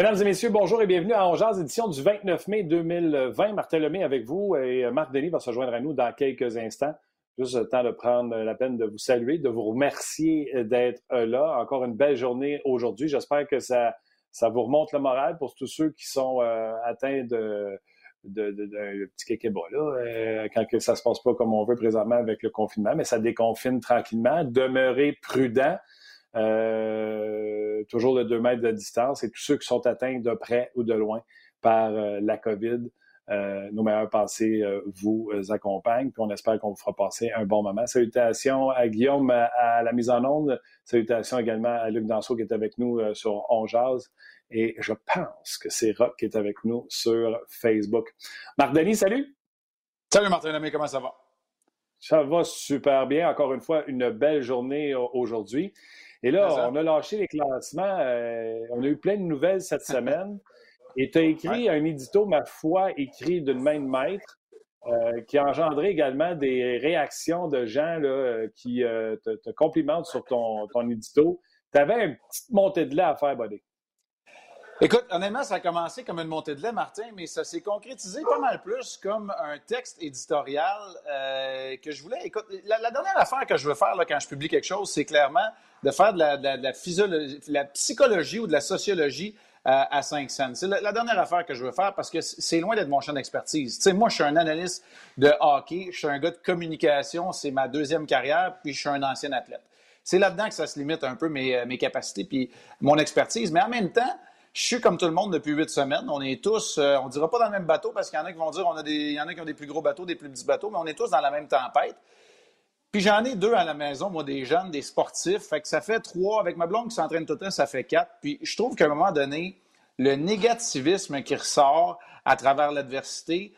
Mesdames et messieurs, bonjour et bienvenue à Ongeaz, édition du 29 mai 2020. Martin Lemay avec vous et Marc Denis va se joindre à nous dans quelques instants. Juste le temps de prendre la peine de vous saluer, de vous remercier d'être là. Encore une belle journée aujourd'hui. J'espère que ça, ça vous remonte le moral pour tous ceux qui sont euh, atteints de, de, de, de petit kékéba, là, euh, quand que ça se passe pas comme on veut présentement avec le confinement, mais ça déconfine tranquillement. Demeurez prudent. Euh, toujours le 2 mètres de distance et tous ceux qui sont atteints de près ou de loin par euh, la COVID, euh, nos meilleures pensées vous accompagnent, puis on espère qu'on vous fera passer un bon moment. Salutations à Guillaume à, la mise en onde, salutations également à Luc Danseau qui est avec nous sur On et je pense que c'est Rock qui est avec nous sur Facebook. Marc Denis, salut! Salut Martin Lemay, comment ça va? Ça va super bien. Encore une fois, une belle journée aujourd'hui. Et là, on a lâché les classements. Euh, on a eu plein de nouvelles cette semaine. Et tu as écrit un édito, ma foi, écrit d'une main de maître, euh, qui a engendré également des réactions de gens là, qui euh, te, complimentent sur ton, ton édito. Tu avais une petite montée de lait à faire, Buddy. Écoute, honnêtement, ça a commencé comme une montée de lait, Martin, mais ça s'est concrétisé pas mal plus comme un texte éditorial euh, que je voulais. Écoute, la, dernière affaire que je veux faire là, quand je publie quelque chose, c'est clairement de faire de la, de la, physiologie, la psychologie ou de la sociologie euh, à 5 cents. C'est la, dernière affaire que je veux faire parce que c'est loin d'être mon champ d'expertise. Tu sais, moi, je suis un analyste de hockey, je suis un gars de communication, c'est ma deuxième carrière, puis je suis un ancien athlète. C'est là-dedans que ça se limite un peu mes, mes capacités puis mon expertise, mais en même temps, je suis comme tout le monde depuis huit semaines. On est tous, euh, on ne dira pas dans le même bateau parce qu'il y en a qui vont dire on a des, y en a qui ont des plus gros bateaux, des plus petits bateaux, mais on est tous dans la même tempête. Puis j'en ai deux à la maison, moi, des jeunes, des sportifs. Fait que ça fait trois. Avec ma blonde qui s'entraîne tout le temps, ça fait quatre. Puis je trouve qu'à un moment donné, le négativisme qui ressort à travers l'adversité,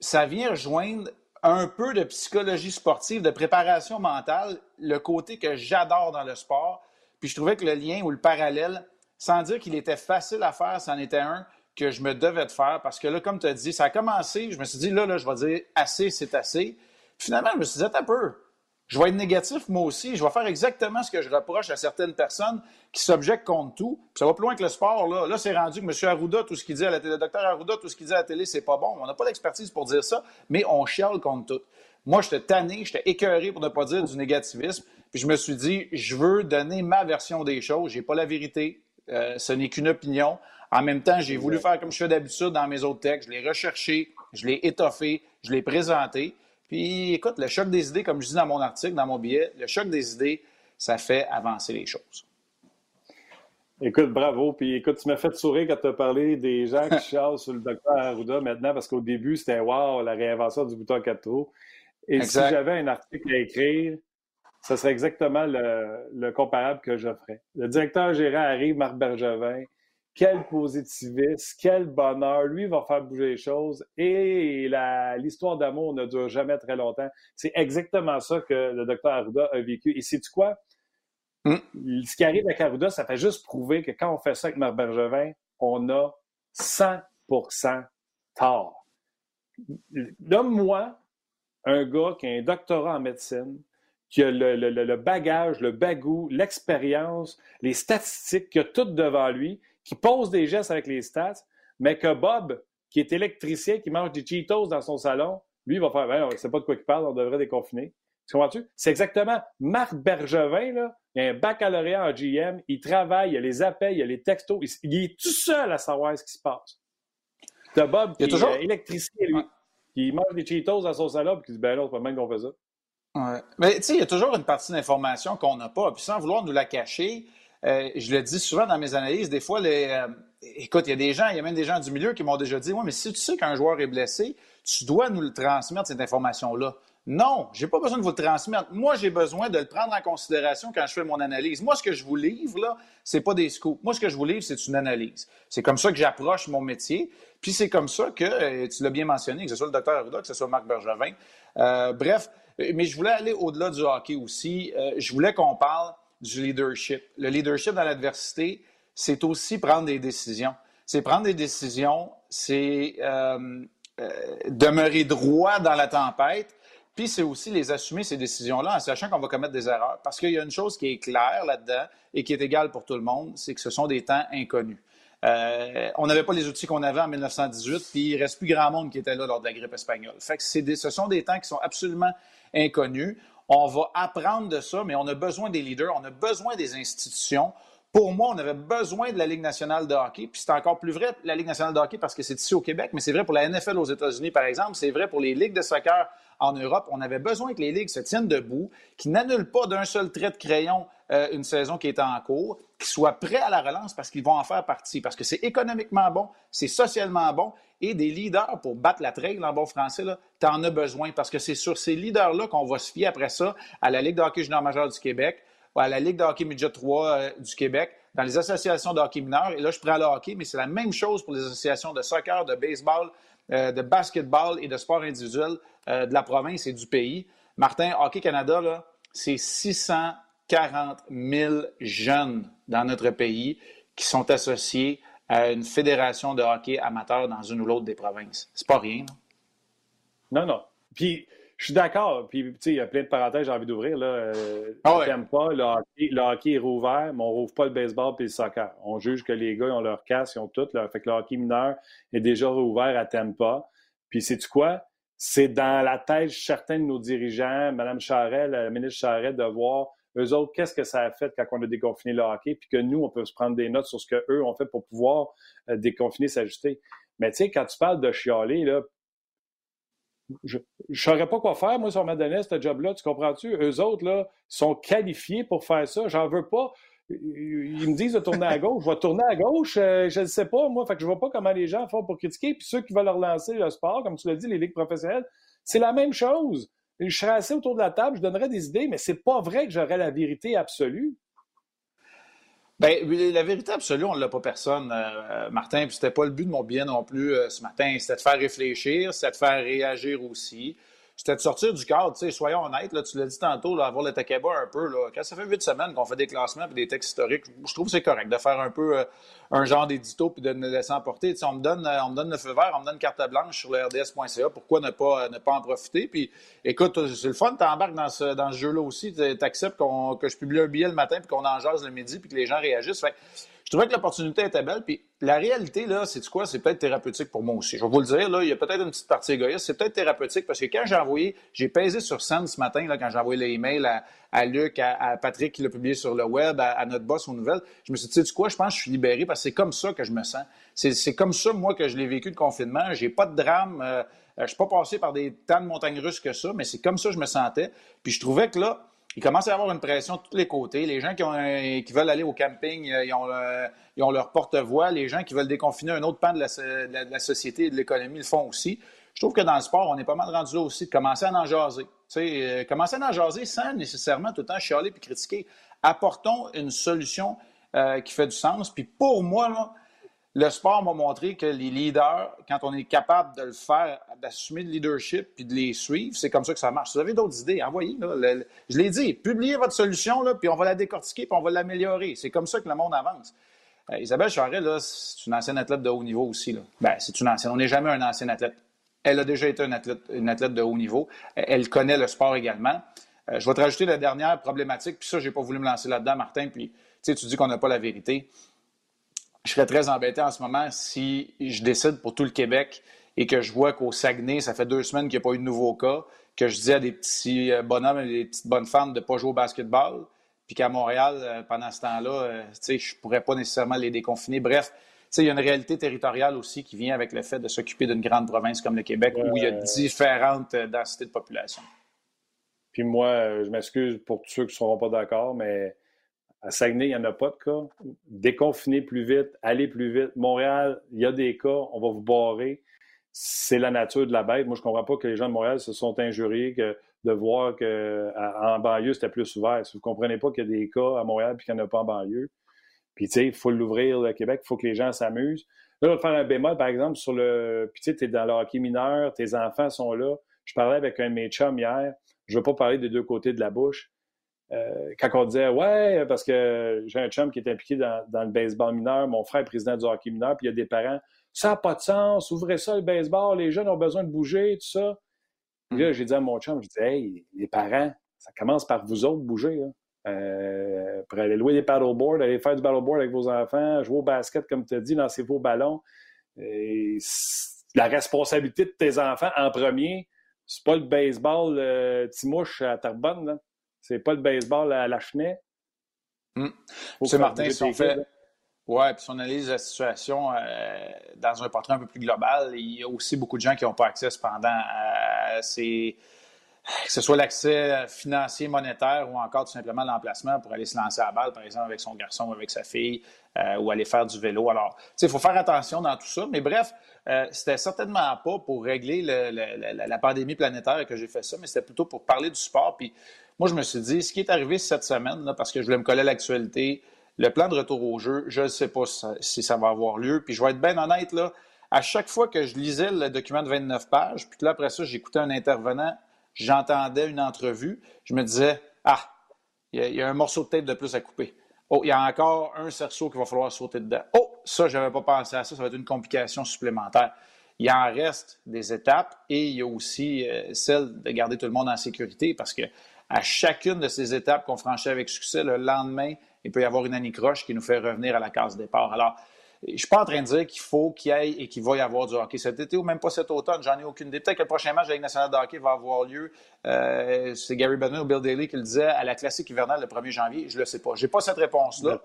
ça vient rejoindre un peu de psychologie sportive, de préparation mentale, le côté que j'adore dans le sport. Puis je trouvais que le lien ou le parallèle sans dire qu'il était facile à faire, c'en était un que je me devais de faire parce que là, comme tu as dit, ça a commencé, je me suis dit, là, là, je vais dire assez, c'est assez. finalement, je me suis dit, un peu, je vais être négatif moi aussi, je vais faire exactement ce que je reproche à certaines personnes qui s'objectent contre tout. ça va plus loin que le sport, là. Là, c'est rendu que M. Arruda, tout ce qu'il dit à la télé, le docteur Arruda, tout ce qu'il dit à la télé, c'est pas bon. On n'a pas d'expertise pour dire ça, mais on chiale contre tout. Moi, j'étais tanné, j'étais écœuré pour ne pas dire du négativisme. Puis je me suis dit, je veux donner ma version des choses. J'ai pas la vérité. Euh, ce n'est qu'une opinion. En même temps, j'ai voulu faire comme je fais d'habitude dans mes autres textes. Je l'ai recherché, je l'ai étoffé, je l'ai présenté. Puis, écoute, le choc des idées, comme je dis dans mon article, dans mon billet, le choc des idées, ça fait avancer les choses. Écoute, bravo. Puis écoute, tu m'as fait sourire quand tu as parlé des gens qui chialent sur le docteur Arruda maintenant, parce qu'au début, c'était wow, la réinvention du bouton 4 trous. Et si j'avais un article à écrire, ce serait exactement le, comparable que je ferais. Le directeur gérant arrive, Marc Bergevin. Quel positivisme, quel bonheur. Lui va faire bouger les choses. Et l'histoire d'amour ne dure jamais très longtemps. C'est exactement ça que le docteur Arruda a vécu. Et sais-tu quoi? Hmm. Ce qui arrive avec Arruda, ça fait juste prouver que quand on fait ça avec Marc Bergevin, on a 100% tort. Donne-moi un gars qui a un doctorat en médecine, qui a le, bagage, le bagou, l'expérience, les statistiques, qui a tout devant lui, qui pose des gestes avec les stats, mais que Bob, qui est électricien, qui mange des Cheetos dans son salon, lui, il va faire, ben, on ne sait pas de quoi il parle, on devrait déconfiner. Tu comprends-tu? C'est exactement Marc Bergevin, là, il a un baccalauréat en GM, il travaille, il a les appels, il a les textos, il, est tout seul à savoir ce qui se passe. T'as Bob qui est toujours... électricien, lui, qui mange des Cheetos dans son salon, puis qui dit, ben non, c'est pas même qu'on fait ça. Mais tu sais, il y a toujours une partie d'information qu'on n'a pas. Puis sans vouloir nous la cacher, euh, je le dis souvent dans mes analyses, des fois, les, euh, écoute, il y a des gens, il y a même des gens du milieu qui m'ont déjà dit Ouais, mais si tu sais qu'un joueur est blessé, tu dois nous le transmettre, cette information-là. Non, j'ai pas besoin de vous le transmettre. Moi, j'ai besoin de le prendre en considération quand je fais mon analyse. Moi, ce que je vous livre, là, c'est pas des scoops. Moi, ce que je vous livre, c'est une analyse. C'est comme ça que j'approche mon métier. Puis c'est comme ça que, euh, tu l'as bien mentionné, que ce soit le docteur Arruda, que ce soit Marc Bergevin. bref, euh, mais je voulais aller au-delà du hockey aussi. Euh, je voulais qu'on parle du leadership. Le leadership dans l'adversité, c'est aussi prendre des décisions. C'est prendre des décisions, c'est euh, demeurer droit dans la tempête, puis c'est aussi les assumer, ces décisions-là, en sachant qu'on va commettre des erreurs. Parce qu'il y a une chose qui est claire là-dedans et qui est égale pour tout le monde, c'est que ce sont des temps inconnus. Euh, on n'avait pas les outils qu'on avait en 1918, puis il reste plus grand monde qui était là lors de la grippe espagnole. Ce sont des temps qui sont absolument inconnus. On va apprendre de ça, mais on a besoin des leaders, on a besoin des institutions pour moi, on avait besoin de la Ligue nationale de hockey. Puis c'est encore plus vrai, la Ligue nationale de hockey, parce que c'est ici au Québec, mais c'est vrai pour la NFL aux États-Unis, par exemple. C'est vrai pour les ligues de soccer en Europe. On avait besoin que les ligues se tiennent debout, qui n'annulent pas d'un seul trait de crayon euh, une saison qui est en cours, qui soient prêts à la relance parce qu'ils vont en faire partie, parce que c'est économiquement bon, c'est socialement bon, et des leaders pour battre la trail en bon français, tu en as besoin parce que c'est sur ces leaders-là qu'on va se fier après ça à la Ligue de hockey junior majeur du Québec, à la Ligue de hockey midget 3 euh, du Québec, dans les associations de hockey mineur. Et là, je prends le hockey, mais c'est la même chose pour les associations de soccer, de baseball, euh, de basketball et de sport individuel euh, de la province et du pays. Martin, Hockey Canada, c'est 600 40 000 jeunes dans notre pays qui sont associés à une fédération de hockey amateur dans une ou l'autre des provinces. C'est pas rien. Non, non. non. Puis, je suis d'accord. Puis, tu sais, il y a plein de parenthèses, j'ai envie d'ouvrir. Là. Euh, ah pas, le hockey, le hockey est rouvert, mais on ne rouvre pas le baseball puis le soccer. On juge que les gars, ils ont leur casse, ils ont tout. Là. Fait que le hockey mineur est déjà rouvert à Tampa. Puis, sais-tu quoi? C'est dans la tête, certains de nos dirigeants, Mme Charret, la ministre Charret, de voir eux autres, qu'est-ce que ça a fait quand on a déconfiné le hockey, puis que nous, on peut se prendre des notes sur ce qu'eux ont fait pour pouvoir euh, déconfiner, s'ajuster? Mais tu sais, quand tu parles de chialer, je ne saurais pas quoi faire, moi, si on m'a donné ce job-là, tu comprends-tu? Eux autres, là, sont qualifiés pour faire ça. J'en veux pas. Ils me disent de tourner à gauche. Je vais tourner à gauche, euh, je ne sais pas, moi. Fait que je vois pas comment les gens font pour critiquer. Puis ceux qui veulent relancer le sport, comme tu l'as dit, les ligues professionnelles, c'est la même chose. Je serais assis autour de la table, je donnerais des idées, mais c'est pas vrai que j'aurais la vérité absolue. Bien, la vérité absolue, on ne l'a pas personne, euh, Martin. Puis c'était pas le but de mon bien non plus euh, ce matin. C'était de faire réfléchir, c'était de faire réagir aussi c'était de sortir du cadre. Tu sais, soyons honnêtes, là, tu l'as dit tantôt, là, avoir le Takeba un peu. Là, quand ça fait huit semaines qu'on fait des classements et des textes historiques, je trouve que c'est correct de faire un peu euh, un genre d'édito puis de nous laisser emporter. Tu sais, on, me donne, euh, on me donne le feu vert, on me donne carte blanche sur le RDS.ca. Pourquoi ne pas, ne pas en profiter? Puis écoute, c'est le fun, tu embarques dans ce, dans ce jeu-là aussi. Tu acceptes que je publie un billet le matin puis qu'on en jase le midi puis que les gens réagissent. Je trouvais que l'opportunité était belle. Puis la réalité, là, c'est quoi? C'est peut-être thérapeutique pour moi aussi. Je vais vous le dire, là, il y a peut-être une petite partie égoïste. C'est peut-être thérapeutique parce que quand j'ai envoyé, j'ai pesé sur scène ce matin, là, quand j'ai envoyé l'email à, à Luc, à, Patrick qui l'a publié sur le web, à, notre boss aux nouvelles, je me suis dit, tu sais quoi? Je pense que je suis libéré parce que c'est comme ça que je me sens. C'est comme ça, moi, que je l'ai vécu le confinement. J'ai pas de drame. Euh, je suis pas passé par des temps de montagnes russes que ça, mais c'est comme ça que je me sentais. Puis je trouvais que là, il commence à avoir une pression de tous les côtés. Les gens qui, ont, qui veulent aller au camping, euh, ils ont, ils ont leur porte-voix. Les gens qui veulent déconfiner un autre pan de la, société et de l'économie le font aussi. Je trouve que dans le sport, on est pas mal rendu là aussi de commencer à en jaser. euh, commencer à en jaser sans nécessairement tout le temps chialer puis critiquer. Apportons une solution euh, qui fait du sens. Puis pour moi, là, le sport m'a montré que les leaders, quand on est capable de le faire, d'assumer le leadership puis de les suivre, c'est comme ça que ça marche. Si vous avez d'autres idées, envoyez. je l'ai dit, publiez votre solution, là, puis on va la décortiquer puis on va l'améliorer. C'est comme ça que le monde avance. Euh, Isabelle Charret, c'est une ancienne athlète de haut niveau aussi. Ben, c'est une ancienne. On n'est jamais un ancien athlète. Elle a déjà été une athlète, athlète de haut niveau. Elle connaît le sport également. Euh, je vais te rajouter la dernière problématique, puis ça, je n'ai pas voulu me lancer là-dedans, Martin, puis tu dis qu'on n'a pas la vérité je serais très embêté en ce moment si je décide pour tout le Québec et que je vois qu'au Saguenay, ça fait deux semaines qu'il n'y a pas eu de nouveau cas, que je dis à des petits euh, bonhommes et des petites bonnes femmes de ne pas jouer au basketball, puis qu'à Montréal, euh, pendant ce temps-là, euh, je ne pourrais pas nécessairement les déconfiner. Bref, il y a une réalité territoriale aussi qui vient avec le fait de s'occuper d'une grande province comme le Québec, où il y a différentes densités de population. Puis moi, je m'excuse pour tous ceux qui ne seront pas d'accord, mais à Saguenay, il n'y en a pas de cas. Déconfiner plus vite, aller plus vite. Montréal, il y a des cas, on va vous barrer. C'est la nature de la bête. Moi, je ne comprends pas que les gens de Montréal se sont injuriés de voir qu'en banlieue, c'était plus ouvert. Si vous ne comprenez pas qu'il y a des cas à Montréal et qu'il n'y en a pas en banlieue, puis tu sais, il faut l'ouvrir, le Québec, il faut que les gens s'amusent. Là, je vais faire un bémol, par exemple, sur le. Puis tu sais, tu es dans le hockey mineur, tes enfants sont là. Je parlais avec un de mes chums hier. Je ne veux pas parler des deux côtés de la bouche. Euh, quand on disait Ouais, parce que j'ai un chum qui est impliqué dans, le baseball mineur, mon frère est président du hockey mineur, puis il y a des parents, ça n'a pas de sens, ouvrez ça le baseball, les jeunes ont besoin de bouger, tout ça. Puis là, hmm. j'ai dit à mon chum, je dis Hey, les parents, ça commence par vous autres bouger. euh, pour aller louer des paddleboards, aller faire du paddleboard avec vos enfants, jouer au basket, comme tu as dit, lancer vos ballons. Et la responsabilité de tes enfants en premier, c'est pas le baseball euh, Timouche à Tarbonne, c'est pas le baseball à la Chenet. Hmm. C'est Martin, si on fait. Ouais, puis si on analyse la situation euh, dans un portrait un peu plus global, il y a aussi beaucoup de gens qui n'ont pas accès cependant à ces que ce soit l'accès financier, monétaire ou encore tout simplement l'emplacement pour aller se lancer à balle, par exemple, avec son garçon ou avec sa fille, euh, ou aller faire du vélo. Alors, tu il faut faire attention dans tout ça. Mais bref, euh, c'était certainement pas pour régler la, pandémie planétaire que j'ai fait ça, mais c'était plutôt pour parler du sport. Puis moi, je me suis dit, ce qui est arrivé cette semaine, parce que je voulais me coller à l'actualité, le plan de retour au jeu, je ne sais pas si ça, va avoir lieu. Puis je vais être bien honnête, là, à chaque fois que je lisais le document de 29 pages, puis là, après ça, j'écoutais un intervenant j'entendais une entrevue, je me disais Ah, il y, a un morceau de tête de plus à couper. Oh, il y a encore un cerceau qu'il va falloir sauter dedans. Oh, ça, je n'avais pas pensé à ça, ça va être une complication supplémentaire. Il en reste des étapes et il y a aussi euh, celle de garder tout le monde en sécurité parce que à chacune de ces étapes qu'on franchit avec succès, le lendemain, il peut y avoir une anicroche qui nous fait revenir à la case départ. Alors, je ne suis pas en train de dire qu'il faut qu'il y ait et qu'il va y avoir du hockey cet été ou même pas cet automne. J'en ai aucune idée. Peut-être que le prochain match de la Ligue nationale de hockey va avoir lieu. Euh, c'est Gary Bettman ou Bill Daly qui le disait à la classique hivernale le 1er janvier. Je ne le sais pas. Je n'ai pas cette réponse-là.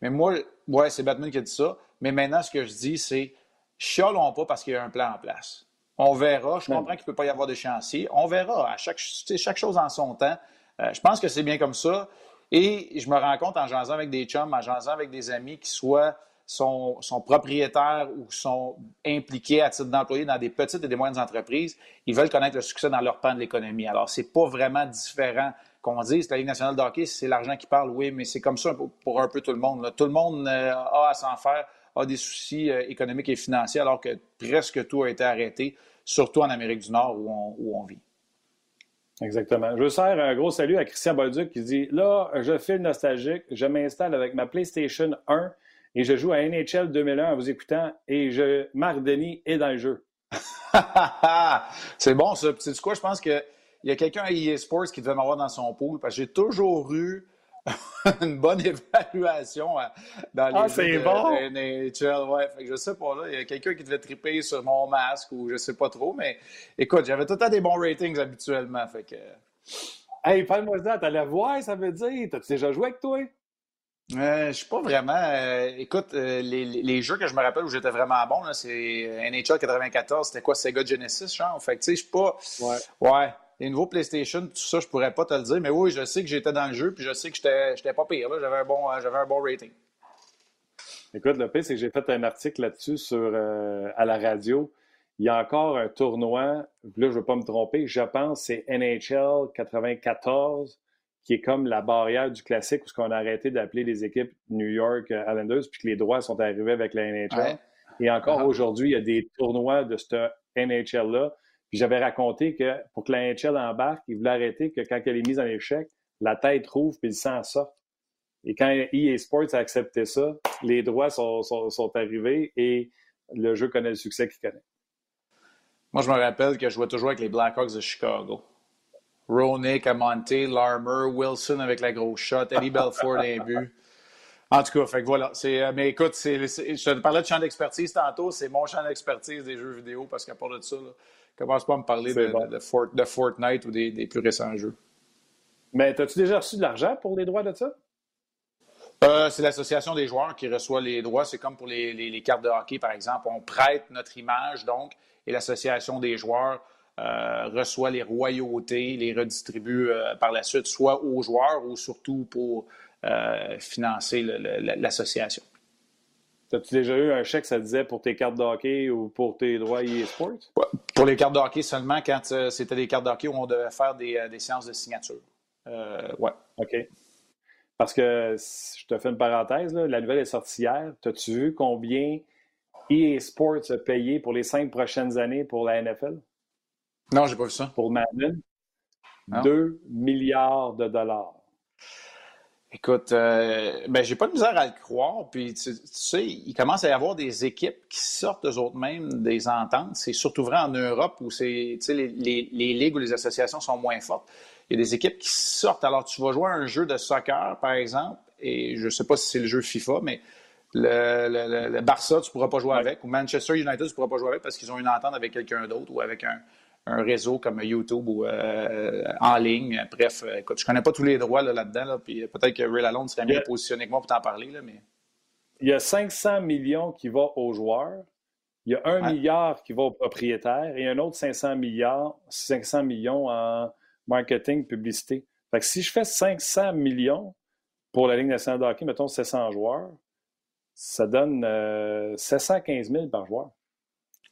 Mais moi, ouais, c'est Batman qui a dit ça. Mais maintenant, ce que je dis, c'est chialons pas parce qu'il y a un plan en place. On verra. Je comprends qu'il ne peut pas y avoir d'échéancier. On verra. À chaque, chaque chose en son temps. Euh, je pense que c'est bien comme ça. Et je me rends compte en jasant avec des chums, en jasant avec des amis qui soient sont, propriétaires ou sont impliqués à titre d'employé dans des petites et des moyennes entreprises, ils veulent connaître le succès dans leur pan de l'économie. Alors, ce n'est pas vraiment différent qu'on dise la Ligue nationale de c'est l'argent qui parle, oui, mais c'est comme ça pour un peu tout le monde. Tout le monde euh, a à s'en faire, a des soucis euh, économiques et financiers, alors que presque tout a été arrêté, surtout en Amérique du Nord où on, vit. Exactement. Je veux faire un gros salut à Christian Bolduc qui dit Là, je file nostalgique, je m'installe avec ma PlayStation 1 et je joue à NHL 2001 en vous écoutant et je, Marc Denis est dans le jeu. c'est bon, ça. C'est quoi? Je pense qu'il y a quelqu'un à EA Sports qui devait m'avoir dans son pool parce que j'ai toujours eu une bonne évaluation dans les ah, c'est bon? NHL. Ouais, fait que je sais pas, là, il y a quelqu'un qui devait triper sur mon masque ou je sais pas trop, mais écoute, j'avais tout le temps des bons ratings habituellement. Fait que... Hey, parle-moi ça, t'allais voir, ça veut dire. T'as-tu déjà joué avec toi? Euh, je suis pas vraiment. Euh, écoute, euh, les, jeux que je me rappelle où j'étais vraiment bon, c'est NHL 94, c'était quoi Sega Genesis, genre? Fait que tu sais, je suis pas. Ouais. Ouais. Les nouveaux PlayStation, tout ça, je pourrais pas te le dire, mais oui, je sais que j'étais dans le jeu, puis je sais que j'étais pas pire. J'avais un, bon, un bon rating. Écoute, le pire, c'est que j'ai fait un article là-dessus sur, à la radio. Il y a encore un tournoi, là, je ne veux pas me tromper, je pense c'est NHL 94 qui est comme la barrière du classique où ce qu'on a arrêté d'appeler les équipes New York euh, Islanders puis que les droits sont arrivés avec la NHL. Et encore uh-huh. aujourd'hui, il y a des tournois de cette NHL-là. Puis j'avais raconté que pour que la NHL embarque, il voulait arrêter que quand elle est mise en échec, la tête rouvre puis le sang sort. Et quand EA Sports a accepté ça, les droits sont, sont arrivés et le jeu connaît le succès qu'il connaît. Moi, je me rappelle que je jouais toujours avec les Blackhawks de Chicago. Ronick, Amonte, Larmer, Wilson avec la grosse shot, Eddie Belfort un but. En tout cas, fait que voilà. Euh, mais écoute, je te parlais de champ d'expertise tantôt, c'est mon champ d'expertise des jeux vidéo parce qu'à part de ça, là, commence pas à me parler de, Fortnite ou des, plus récents jeux. Mais as-tu déjà reçu de l'argent pour les droits de ça? Euh, c'est l'association des joueurs qui reçoit les droits. C'est comme pour les, les, cartes de hockey, par exemple. On prête notre image, donc, et l'association des joueurs euh, reçoit les royautés, les redistribue euh, par la suite, soit aux joueurs ou surtout pour euh, financer l'association. As-tu déjà eu un chèque, ça disait, pour tes cartes de hockey ou pour tes droits e-sports? Pour les cartes de hockey seulement quand c'était des cartes de hockey où on devait faire des, séances de signature. ouais. OK. Parce que, je te fais une parenthèse, la nouvelle est sortie hier. As-tu vu combien EA Sports a payé pour les cinq prochaines années pour la NFL? Non, j'ai pas vu ça. Pour Madden, 2 milliards de dollars. Écoute, euh, ben, j'ai pas de misère à le croire. Puis, tu, sais, il commence à y avoir des équipes qui sortent eux autres mêmes des ententes. C'est surtout vrai en Europe où c'est, les, les, les, ligues ou les associations sont moins fortes. Il y a des équipes qui sortent. Alors, tu vas jouer un jeu de soccer, par exemple, et je sais pas si c'est le jeu FIFA, mais le, le, Barça, tu pourras pas jouer avec, ou Manchester United, tu pourras pas jouer avec parce qu'ils ont une entente avec quelqu'un d'autre ou avec un, un réseau comme YouTube ou euh, en ligne. Bref, écoute, je connais pas tous les droits là-dedans, puis peut-être que Ray Lalonde serait mieux positionné que moi pour t'en parler. Là, mais... Il y a 500 millions qui vont aux joueurs, il y a un milliard qui va aux propriétaires et un autre 500 milliards, 500 millions en marketing, publicité. Fait que si je fais 500 millions pour la Ligue nationale de hockey, mettons 700 joueurs, ça donne 715 euh, 000 par joueur.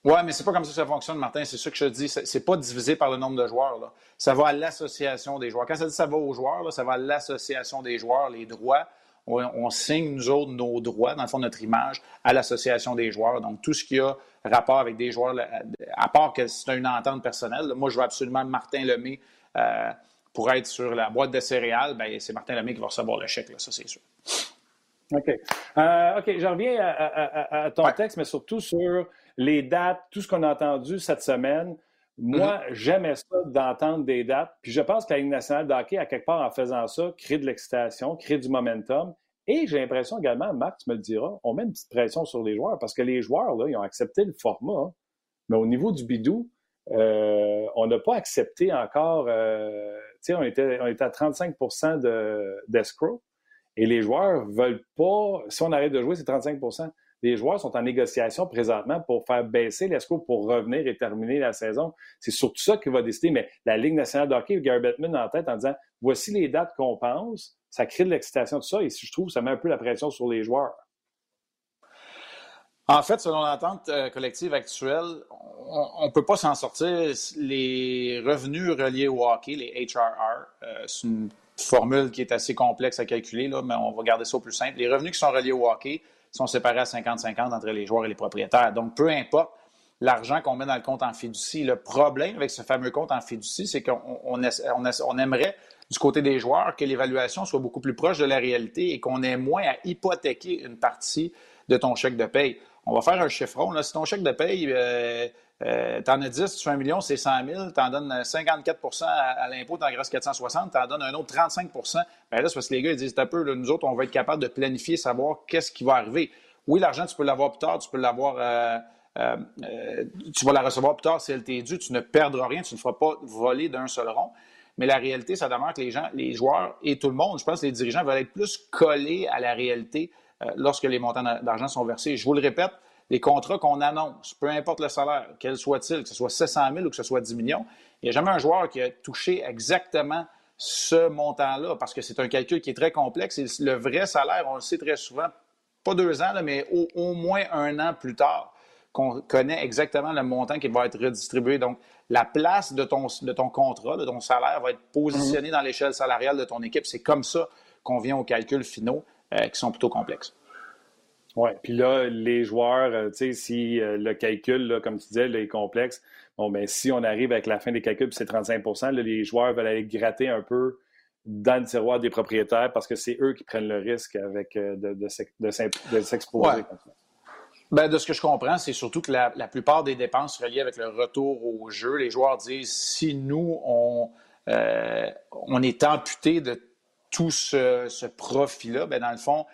Oui, mais c'est pas comme ça que ça fonctionne, Martin. C'est ça que je te dis. C'est pas divisé par le nombre de joueurs. Là. Ça va à l'association des joueurs. Quand ça dit ça va aux joueurs, là, ça va à l'association des joueurs, les droits. On, signe, nous autres, nos droits, dans le fond, notre image, à l'association des joueurs. Donc, tout ce qui a rapport avec des joueurs, à part que c'est une entente personnelle, moi, je veux absolument Martin Lemay euh, pour être sur la boîte de céréales. Ben, c'est Martin Lemay qui va recevoir le chèque, là, ça, c'est sûr. OK. Euh, OK, je reviens à, ton texte, mais surtout sur les dates, tout ce qu'on a entendu cette semaine. Moi, mm-hmm. j'aimais ça d'entendre des dates. Puis je pense que la Ligue nationale de hockey, à quelque part, en faisant ça, crée de l'excitation, crée du momentum. Et j'ai l'impression également, Marc, tu me le diras, on met une petite pression sur les joueurs parce que les joueurs, là, ils ont accepté le format. Hein. Mais au niveau du bidou, euh, on n'a pas accepté encore. Euh, tu sais, on était, on était à 35% d'escrow. et les joueurs veulent pas. Si on arrête de jouer, c'est 35 les joueurs sont en négociation présentement pour faire baisser l'escroc pour revenir et terminer la saison. C'est surtout ça qui va décider. Mais la Ligue nationale de hockey, Gary Bettman en tête en disant voici les dates qu'on pense, ça crée de l'excitation, tout ça. Et je trouve ça met un peu la pression sur les joueurs. En fait, selon l'entente euh, collective actuelle, on ne peut pas s'en sortir. Les revenus reliés au hockey, les HRR, euh, c'est une formule qui est assez complexe à calculer, là, mais on va garder ça au plus simple. Les revenus qui sont reliés au hockey, sont séparés à 50-50 entre les joueurs et les propriétaires. Donc, peu importe l'argent qu'on met dans le compte en fiducie. Le problème avec ce fameux compte en fiducie, c'est qu'on aimerait, du côté des joueurs, que l'évaluation soit beaucoup plus proche de la réalité et qu'on ait moins à hypothéquer une partie de ton chèque de paye. On va faire un chiffron. Là. Si ton chèque de paye, euh, euh, tu en as 10, tu fais un million, c'est 100 000, tu en donnes 54% à, l'impôt, tu en restes 460, tu en donnes un autre 35 Bien là, c'est parce que les gars ils disent un peu, nous autres, on va être capable de planifier, savoir qu'est-ce qui va arriver. Oui, l'argent, tu peux l'avoir plus tard, tu peux l'avoir. Euh, euh, tu vas la recevoir plus tard si elle t'est due, tu ne perdras rien, tu ne feras pas voler d'un seul rond. Mais la réalité, ça demeure que les gens, les joueurs et tout le monde, je pense que les dirigeants veulent être plus collés à la réalité lorsque les montants d'argent sont versés. Je vous le répète, les contrats qu'on annonce, peu importe le salaire, quel soit-il, que ce soit 700 000 ou que ce soit 10 millions, il n'y a jamais un joueur qui a touché exactement ce montant-là parce que c'est un calcul qui est très complexe. Et le vrai salaire, on le sait très souvent, pas deux ans, mais au, moins un an plus tard, qu'on connaît exactement le montant qui va être redistribué. Donc, la place de ton, de ton contrat, de ton salaire, va être positionnée mm-hmm. dans l'échelle salariale de ton équipe. C'est comme ça qu'on vient aux calculs finaux euh, qui sont plutôt complexes. Oui, puis là, les joueurs, euh, tu sais, si euh, le calcul, là, comme tu disais, est complexe, bon, ben si on arrive avec la fin des calculs, c'est 35 là, les joueurs veulent aller gratter un peu dans le tiroir des propriétaires parce que c'est eux qui prennent le risque avec euh, de, de, s'exposer. Ben, de ce que je comprends, c'est surtout que la, plupart des dépenses reliées avec le retour au jeu, les joueurs disent si nous, on, on est amputé de tout ce, ce profit-là, ben, dans le fond,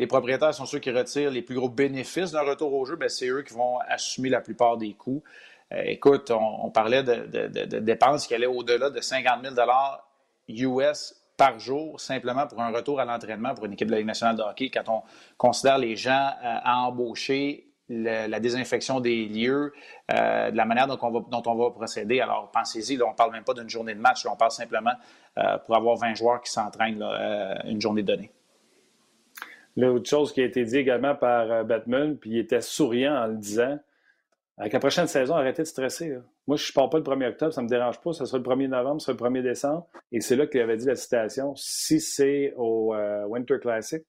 les propriétaires sont ceux qui retirent les plus gros bénéfices d'un retour au jeu, c'est eux qui vont assumer la plupart des coûts. Euh, écoute, on, parlait de, dépenses qui allaient au-delà de 50 000 US par jour simplement pour un retour à l'entraînement pour une équipe de la Ligue nationale de hockey. Quand on considère les gens euh, à embaucher, la désinfection des lieux, euh, de la manière dont on, va, dont on va procéder. Alors, pensez-y, on ne parle même pas d'une journée de match, on parle simplement pour avoir 20 joueurs qui s'entraînent une journée donnée. L'autre chose qui a été dit également par euh, Batman, puis il était souriant en le disant, avec la prochaine saison, arrêtez de stresser. Moi, je ne pars pas le 1er octobre, ça ne me dérange pas. Ça sera le 1er novembre, ça sera le 1er décembre. Et c'est là qu'il avait dit la citation. Si c'est au euh, Winter Classic,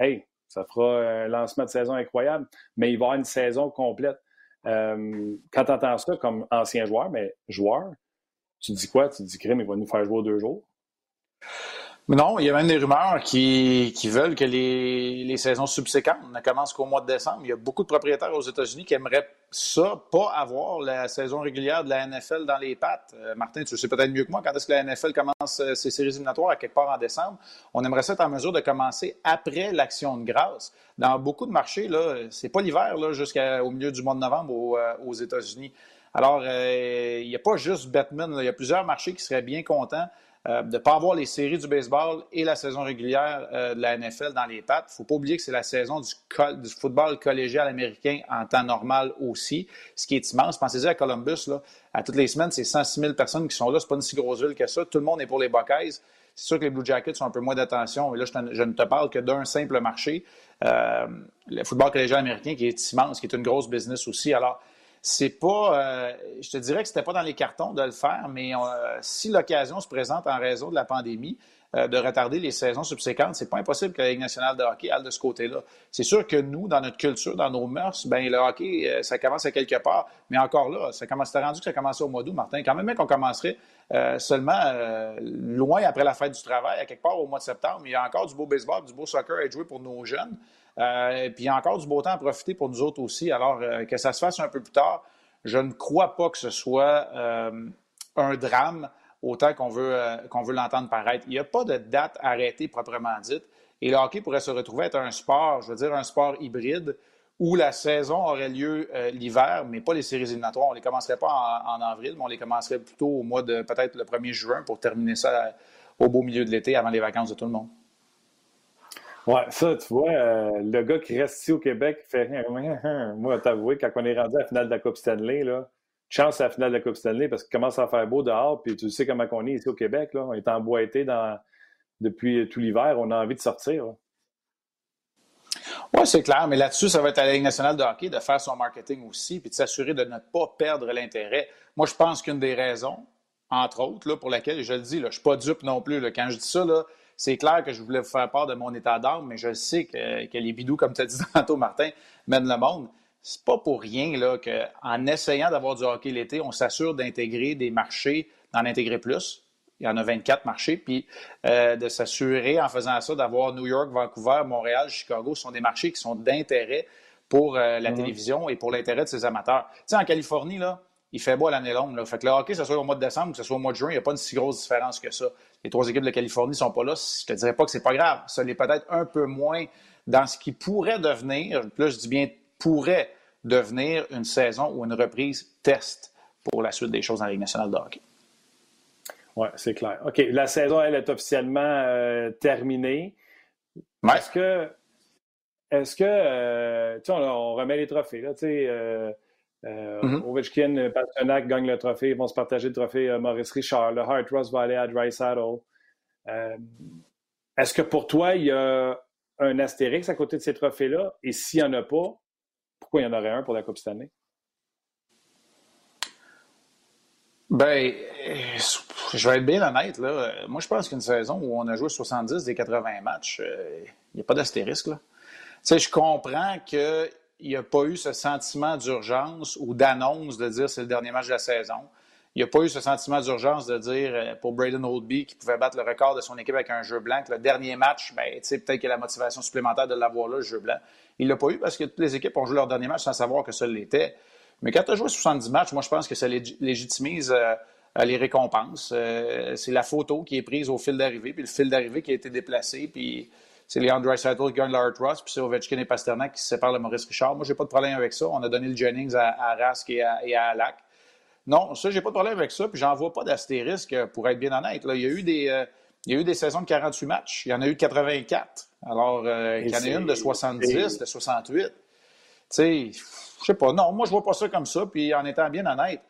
hey, ça fera un lancement de saison incroyable, mais il va y avoir une saison complète. Euh, quand tu entends ça comme ancien joueur, mais joueur, tu dis quoi? Tu dis, Crime, il va nous faire jouer deux jours? Non, il y a même des rumeurs qui, veulent que les, saisons subséquentes ne commencent qu'au mois de décembre. Il y a beaucoup de propriétaires aux États-Unis qui aimeraient ça, pas avoir la saison régulière de la NFL dans les pattes. Euh, Martin, tu sais peut-être mieux que moi, quand est-ce que la NFL commence euh, ses séries éliminatoires à quelque part en décembre? On aimerait ça être en mesure de commencer après l'action de grâce. Dans beaucoup de marchés, là, c'est pas l'hiver jusqu'au milieu du mois de novembre euh, aux, États-Unis. Alors, il n'y a pas juste Batman, il y a plusieurs marchés qui seraient bien contents euh, de ne pas avoir les séries du baseball et la saison régulière euh, de la NFL dans les pattes. Il ne faut pas oublier que c'est la saison du, football collégial américain en temps normal aussi, ce qui est immense. Pensez-y à Columbus, là, à toutes les semaines, c'est 106 000 personnes qui sont là. Ce n'est pas une si grosse ville que ça. Tout le monde est pour les Buckeyes. C'est sûr que les Blue Jackets ont un peu moins d'attention. Mais là, je, ne te parle que d'un simple marché. Euh, le football collégial américain qui est immense, qui est une grosse business aussi. Alors, c'est pas, euh, je te dirais que c'était pas dans les cartons de le faire, mais euh, si l'occasion se présente en raison de la pandémie, euh, de retarder les saisons subséquentes, c'est pas impossible que la Ligue nationale de hockey aille de ce côté-là. C'est sûr que nous, dans notre culture, dans nos mœurs, ben le hockey, ça commence à quelque part, mais encore là, ça commence, rendu que ça commençait au mois d'août, Martin. Quand même, qu'on commencerait seulement loin après la fête du travail, à quelque part au mois de septembre, il y a encore du beau baseball, du beau soccer à jouer pour nos jeunes. Euh, puis il y a encore du beau temps à profiter pour nous autres aussi. Alors, euh, que ça se fasse un peu plus tard, je ne crois pas que ce soit euh, un drame autant qu'on veut, qu'on veut l'entendre paraître. Il n'y a pas de date arrêtée proprement dite. Et le hockey pourrait se retrouver être un sport, je veux dire, un sport hybride où la saison aurait lieu l'hiver, mais pas les séries éliminatoires. On ne les commencerait pas en, en, avril, mais on les commencerait plutôt au mois de peut-être le 1er juin pour terminer ça au beau milieu de l'été avant les vacances de tout le monde. Ouais, ça, tu vois, euh, le gars qui reste ici au Québec fait Moi, t'avouer, quand on est rendu à la finale de la Coupe Stanley, là, chance à la finale de la Coupe Stanley parce qu'il commence à faire beau dehors, puis tu sais comment on est ici au Québec, là. On est emboîté dans... depuis tout l'hiver, on a envie de sortir. Oui, c'est clair, mais là-dessus, ça va être à la Ligue nationale de hockey de faire son marketing aussi, puis de s'assurer de ne pas perdre l'intérêt. Moi, je pense qu'une des raisons, entre autres, là, pour laquelle, je le dis, je ne suis pas dupe non plus. Quand je dis ça, là, c'est clair que je voulais vous faire part de mon état d'âme, mais je sais que, les bidous, comme tu as dit tantôt, Martin, mènent le monde. C'est pas pour rien là, qu'en essayant d'avoir du hockey l'été, on s'assure d'intégrer des marchés, d'en intégrer plus. Il y en a 24 marchés, puis euh, de s'assurer en faisant ça d'avoir New York, Vancouver, Montréal, Chicago, ce sont des marchés qui sont d'intérêt pour euh, la mm-hmm. télévision et pour l'intérêt de ses amateurs. Tu sais, en Californie, là, il fait beau l'année longue. Là. Fait que le hockey, que ce soit au mois de décembre, que ce soit au mois de juin, il n'y a pas une si grosse différence que ça. Les trois équipes de Californie ne sont pas là. Je te dirais pas que c'est pas grave. Ça l'est peut-être un peu moins dans ce qui pourrait devenir, plus je dis bien pourrait devenir une saison ou une reprise test pour la suite des choses dans la Ligue nationale de hockey. Oui, c'est clair. OK, la saison, elle est officiellement euh, terminée. Est-ce que, est-ce que, euh, tu sais, on, remet les trophées, là, tu sais, euh, euh, mm-hmm. Ovechkin, Pasternak gagnent le trophée. Ils vont se partager le trophée euh, Maurice Richard. Le Hart Ross va aller à Dry Saddle. Euh, est-ce que pour toi, il y a un astérix à côté de ces trophées-là? Et s'il n'y en a pas, pourquoi il y en aurait un pour la Coupe cette année? Ben, je vais être bien honnête. Là. Moi, je pense qu'une saison où on a joué 70 des 80 matchs, il n'y a pas d'astérisque. Tu sais, je comprends que il n'y a pas eu ce sentiment d'urgence ou d'annonce de dire c'est le dernier match de la saison. Il n'y a pas eu ce sentiment d'urgence de dire euh, pour Braden Oldby qui pouvait battre le record de son équipe avec un jeu blanc, que le dernier match, ben, peut-être qu'il y a la motivation supplémentaire de l'avoir là, le jeu blanc. Il ne l'a pas eu parce que toutes les équipes ont joué leur dernier match sans savoir que ça l'était. Mais quand tu as joué 70 matchs, moi, je pense que ça légitimise euh, les récompenses. Euh, c'est la photo qui est prise au fil d'arrivée, puis le fil d'arrivée qui a été déplacé, puis c'est Leon Dreisaitl qui gagne l'Art Ross, puis c'est Ovechkin et Pasternak qui se séparent de Maurice Richard. Moi, j'ai pas de problème avec ça. On a donné le Jennings à, Rask et à, et Alak. Non, ça, j'ai pas de problème avec ça, puis j'en vois pas d'astérisque, pour être bien honnête. Là, il, y a eu des, euh, il y a eu des saisons de 48 matchs. Il y en a eu de 84. Alors, euh, il y en a une de 70, de 68. Tu sais, je sais pas. Non, moi, je vois pas ça comme ça, puis en étant bien honnête,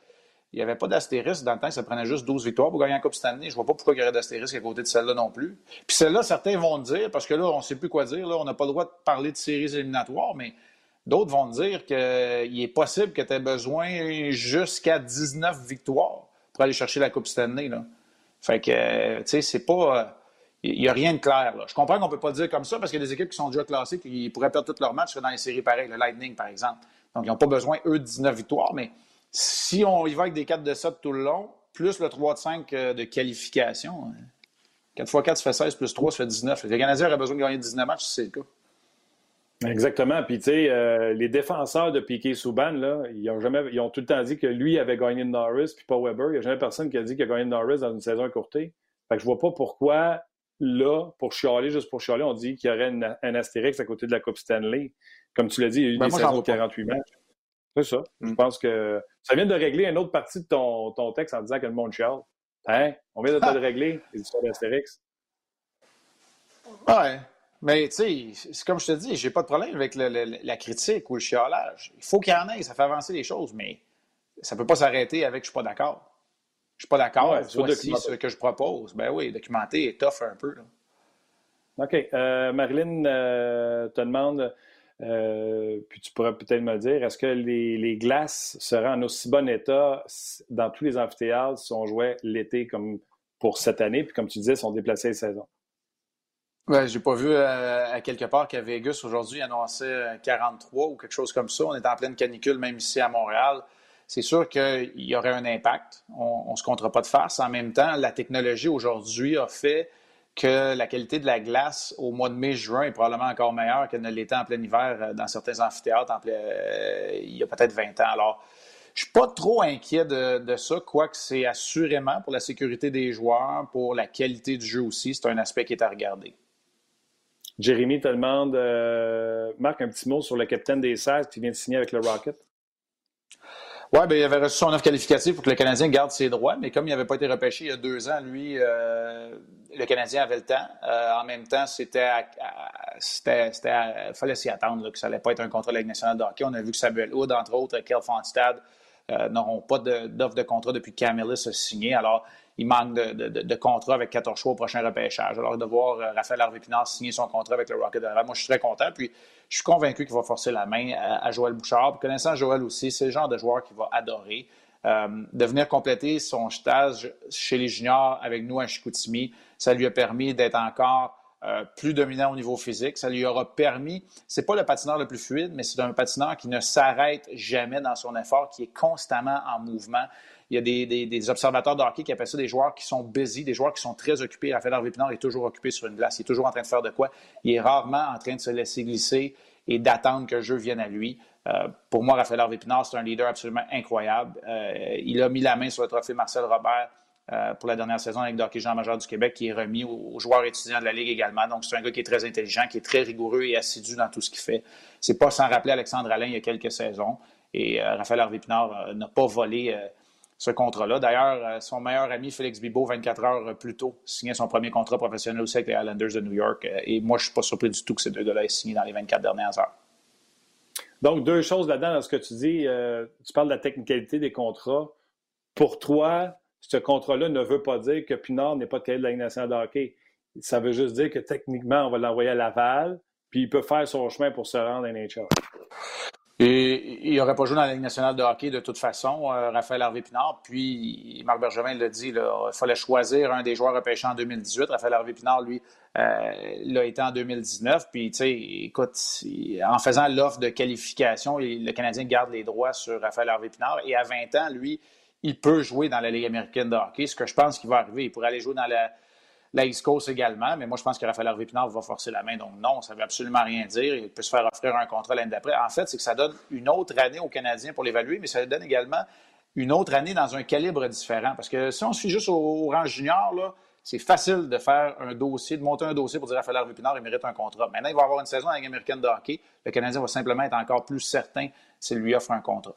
il n'y avait pas d'astérisque dans le temps, ça prenait juste 12 victoires pour gagner la Coupe année. Je ne vois pas pourquoi il y aurait d'astérisque à côté de celle-là non plus. Puis celle-là, certains vont dire, parce que là, on ne sait plus quoi dire, là, on n'a pas le droit de parler de séries éliminatoires, mais d'autres vont dire qu'il est possible que tu aies besoin jusqu'à 19 victoires pour aller chercher la Coupe Stanley. Là. Fait que, tu sais, c'est pas. Il n'y a rien de clair. Là. Je comprends qu'on ne peut pas dire comme ça parce qu'il y a des équipes qui sont déjà classées qui pourraient perdre tous leurs matchs dans les séries pareilles, le Lightning par exemple. Donc, ils n'ont pas besoin, eux, de 19 victoires, mais si on y va avec des 4 de 7 tout le long, plus le 3 de 5 euh, de qualification, hein. 4 x 4, ça fait 16, plus 3, ça fait 19. Le Canadien aurait besoin de gagner 19 matchs si c'est le cas. Exactement. Puis, tu sais, euh, les défenseurs de Piquet Souban, là, ils ont, jamais, ils ont tout le temps dit que lui avait gagné de Norris, puis pas Weber. Il n'y a jamais personne qui a dit qu'il a gagné de Norris dans une saison écourtée. Fait que je vois pas pourquoi, là, pour chialer, juste pour chialer, on dit qu'il y aurait un astérix à côté de la Coupe Stanley. Comme tu l'as dit, il y a eu ben, des saisons de 48 matchs. C'est ça. Je mm. pense que ça vient de régler une autre partie de ton, ton texte en disant que le monde chiale. Hein? On vient de te le régler, les histoires d'astérix. Ouais. Mais tu sais, c'est comme je te dis, j'ai pas de problème avec la critique ou le chiolage. Il faut qu'il y en ait, ça fait avancer les choses, mais ça peut pas s'arrêter avec je suis pas d'accord. Je suis pas d'accord, ouais, voici ce que je propose. Ben oui, documenter est tough un peu. OK. Euh, Marilyn euh, te demande, euh, puis tu pourrais peut-être me dire, est-ce que les, glaces seraient en aussi bon état dans tous les amphithéâtres si on jouait l'été comme pour cette année, puis comme tu disais, sont déplacés les saisons? Ouais, j'ai pas vu euh, à quelque part qu'à Vegas aujourd'hui annonçait 43 ou quelque chose comme ça. On est en pleine canicule même ici à Montréal. C'est sûr qu'il y aurait un impact. On, ne se comptera pas de face. En même temps, la technologie aujourd'hui a fait que la qualité de la glace au mois de mai-juin est probablement encore meilleure qu'elle ne l'était en plein hiver euh, dans certains amphithéâtres euh, il y a peut-être 20 ans. Alors, je suis pas trop inquiet de, de ça, quoique c'est assurément pour la sécurité des joueurs, pour la qualité du jeu aussi, c'est un aspect qui est à regarder. Jérémy te demande, euh, Marc, un petit mot sur le capitaine des 16 qui vient de signer avec le Rocket. Oui, ben, il avait reçu son offre qualificative pour que le Canadien garde ses droits, mais comme il n'avait pas été repêché il y a deux ans, lui, euh, le Canadien avait le temps. Euh, en même temps, c'était, il fallait s'y attendre que ça n'allait pas être un contrat de la Ligue de hockey. On a vu que Samuel Hood, entre autres, Kel Fonstad, n'auront pas d'offre de, contrat depuis que Camillus a signé. Alors, il manque de, contrat avec 14 choix au prochain repêchage. Alors, de voir euh, Raphaël Harvey-Pinard signer son contrat avec le Rocket de Laval, moi, je suis très content. Puis, je suis convaincu qu'il va forcer la main à, Joël Bouchard. Puis, connaissant Joël aussi, c'est le genre de joueur qu'il va adorer. Euh, de venir compléter son stage chez les juniors avec nous à Chicoutimi, ça lui a permis d'être encore euh, plus dominant au niveau physique. Ça lui aura permis, c'est pas le patineur le plus fluide, mais c'est un patineur qui ne s'arrête jamais dans son effort, qui est constamment en mouvement. Il y a des, observateurs de qui appellent ça des joueurs qui sont busy, des joueurs qui sont très occupés. Raphaël Harvey Pinard est toujours occupé sur une glace. Il est toujours en train de faire de quoi. Il est rarement en train de se laisser glisser et d'attendre que jeu vienne à lui. Euh, pour moi, Raphaël Harvey Pinard, c'est un leader absolument incroyable. Euh, il a mis la main sur le trophée Marcel Robert euh, pour la dernière saison avec le Jean Major du Québec, qui est remis aux, joueurs étudiants de la Ligue également. Donc, c'est un gars qui est très intelligent, qui est très rigoureux et assidu dans tout ce qu'il fait. C'est pas sans rappeler Alexandre Alain il y a quelques saisons. Et Raphaël Harvey Pinard n'a pas volé ce contrat-là. D'ailleurs, euh, son meilleur ami, Félix Bibo, 24 heures plus tôt, signait son premier contrat professionnel aussi avec les Islanders de New York. Euh, et moi, je ne suis pas surpris du tout que ces deux gars-là aient signé dans les 24 dernières heures. Donc, deux choses là-dedans dans ce que tu dis. Euh, tu parles de la technicalité des contrats. Pour toi, ce contrat-là ne veut pas dire que Pinard n'est pas de de la Ligue de hockey. Ça veut juste dire que techniquement, on va l'envoyer à Laval, puis il peut faire son chemin pour se rendre à NHL. Il n'aurait pas joué dans la Ligue nationale de hockey de toute façon, euh, Raphaël Harvey-Pinard. Puis, Marc Bergevin l'a dit, il fallait choisir un des joueurs repêchés en 2018. Raphaël Harvey-Pinard, lui, euh, l'a été en 2019. Puis, tu sais, écoute, en faisant l'offre de qualification, le Canadien garde les droits sur Raphaël Harvey-Pinard. Et à 20 ans, lui, il peut jouer dans la Ligue américaine de hockey, ce que je pense qu'il va arriver. Il pourrait aller jouer dans la la East Coast également, mais moi, je pense que Raphaël Harvey va forcer la main. Donc, non, ça ne veut absolument rien dire. Il peut se faire offrir un contrat l'année d'après. En fait, c'est que ça donne une autre année aux Canadiens pour l'évaluer, mais ça donne également une autre année dans un calibre différent. Parce que si on se fie juste au, rang junior, c'est facile de faire un dossier, de monter un dossier pour dire Raphaël Harvey Pinard, il mérite un contrat. Maintenant, il va avoir une saison avec américaine de hockey. Le Canadien va simplement être encore plus certain s'il lui offre un contrat.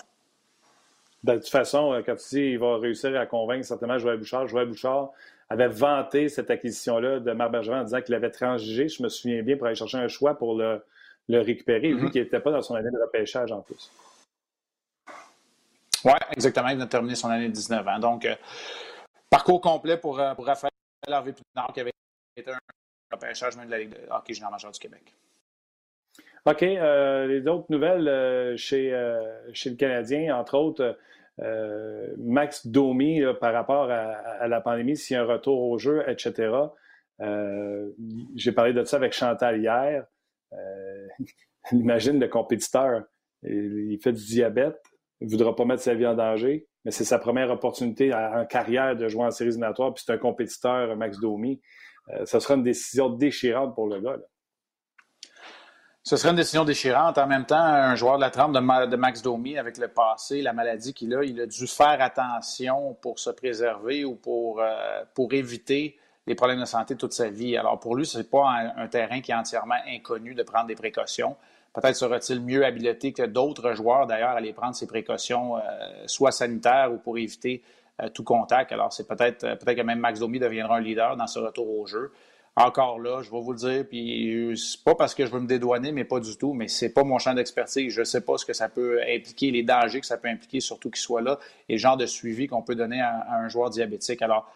Ben, de toute façon, euh, quand tu dis qu'il va réussir à convaincre certainement Joël Bouchard, Joël Bouchard, avait vanté cette acquisition-là de Marc Bergevin en disant qu'il avait transigé, je me souviens bien, pour aller chercher un choix pour le, récupérer, vu mm-hmm. qu'il n'était pas dans son année de repêchage en plus. Oui, exactement. Il vient de terminer son année de 19 ans. Donc, euh, parcours complet pour, euh, pour Raphaël Harvey-Pinard, qui avait été un repêchage même de la Ligue de hockey junior major du Québec. OK. Euh, les autres nouvelles chez, chez le Canadien, entre autres, euh, Max Domi par rapport à, la pandémie, s'il y a un retour au jeu, etc. Euh, j'ai parlé de ça avec Chantal hier. Euh, imagine le compétiteur. Il, fait du diabète, il ne voudra pas mettre sa vie en danger, mais c'est sa première opportunité en carrière de jouer en séries éliminatoires, puis c'est un compétiteur, Max Domi. ce sera une décision déchirante pour le gars. Ce serait une décision déchirante. En même temps, un joueur de la trempe de, Max Domi, avec le passé, la maladie qu'il a, il a dû faire attention pour se préserver ou pour, euh, pour éviter les problèmes de santé toute sa vie. Alors pour lui, ce n'est pas un, terrain qui est entièrement inconnu de prendre des précautions. Peut-être sera-t-il mieux habilité que d'autres joueurs, d'ailleurs, à aller prendre ces précautions, euh, soit sanitaires ou pour éviter euh, tout contact. Alors c'est peut-être peut-être que même Max Domi deviendra un leader dans ce retour au jeu encore là, je vais vous le dire, puis c'est pas parce que je veux me dédouaner, mais pas du tout, mais c'est pas mon champ d'expertise. Je sais pas ce que ça peut impliquer, les dangers que ça peut impliquer, surtout qu'il soit là, et le genre de suivi qu'on peut donner à, un joueur diabétique. Alors,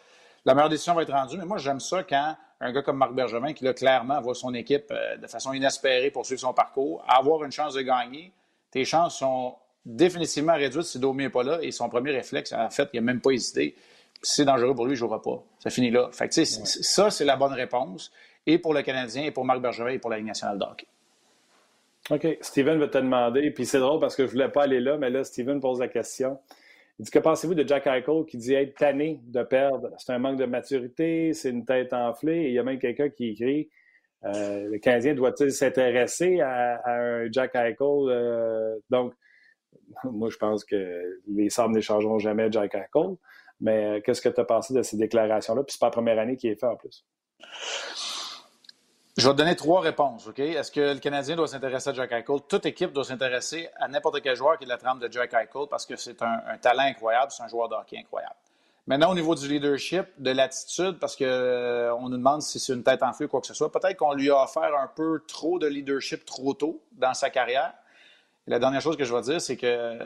la meilleure décision va être rendue, mais moi, j'aime ça quand un gars comme Marc Bergevin, qui là, clairement voit son équipe euh, de façon inespérée poursuivre son parcours, avoir une chance de gagner, tes chances sont définitivement réduites si Domi n'est pas là, et son premier réflexe, en fait, il n'a même pas hésité c'est dangereux pour lui, il ne jouera pas. Ça finit là. Fait Ça, c'est la bonne réponse. Et pour le Canadien, et pour Marc Bergevin, et pour la Ligue nationale d'hockey. OK. Steven va te demander, puis c'est drôle parce que je ne voulais pas aller là, mais là, Steven pose la question. Il dit Que pensez-vous de Jack Eichel qui dit être tanné de perdre? C'est un manque de maturité, c'est une tête enflée. Et il y a même quelqu'un qui écrit euh, Le Canadien doit-il s'intéresser à, un Jack Eichel euh, Donc, moi, je pense que les Sabres n'échangeront jamais Jack Eichel. Mais euh, qu'est-ce que tu as pensé de ces déclarations-là? Puis c'est pas la première année qui est fait en plus. Je vais te donner trois réponses, OK? Est-ce que le Canadien doit s'intéresser à Jack Eichel? Toute équipe doit s'intéresser à n'importe quel joueur qui est de la trempe de Jack Eichel parce que c'est un, talent incroyable, c'est un joueur de hockey incroyable. Maintenant, au niveau du leadership, de l'attitude, parce qu'on euh, nous demande si c'est une tête en feu ou quoi que ce soit, peut-être qu'on lui a offert un peu trop de leadership trop tôt dans sa carrière la dernière chose que je vais dire, c'est que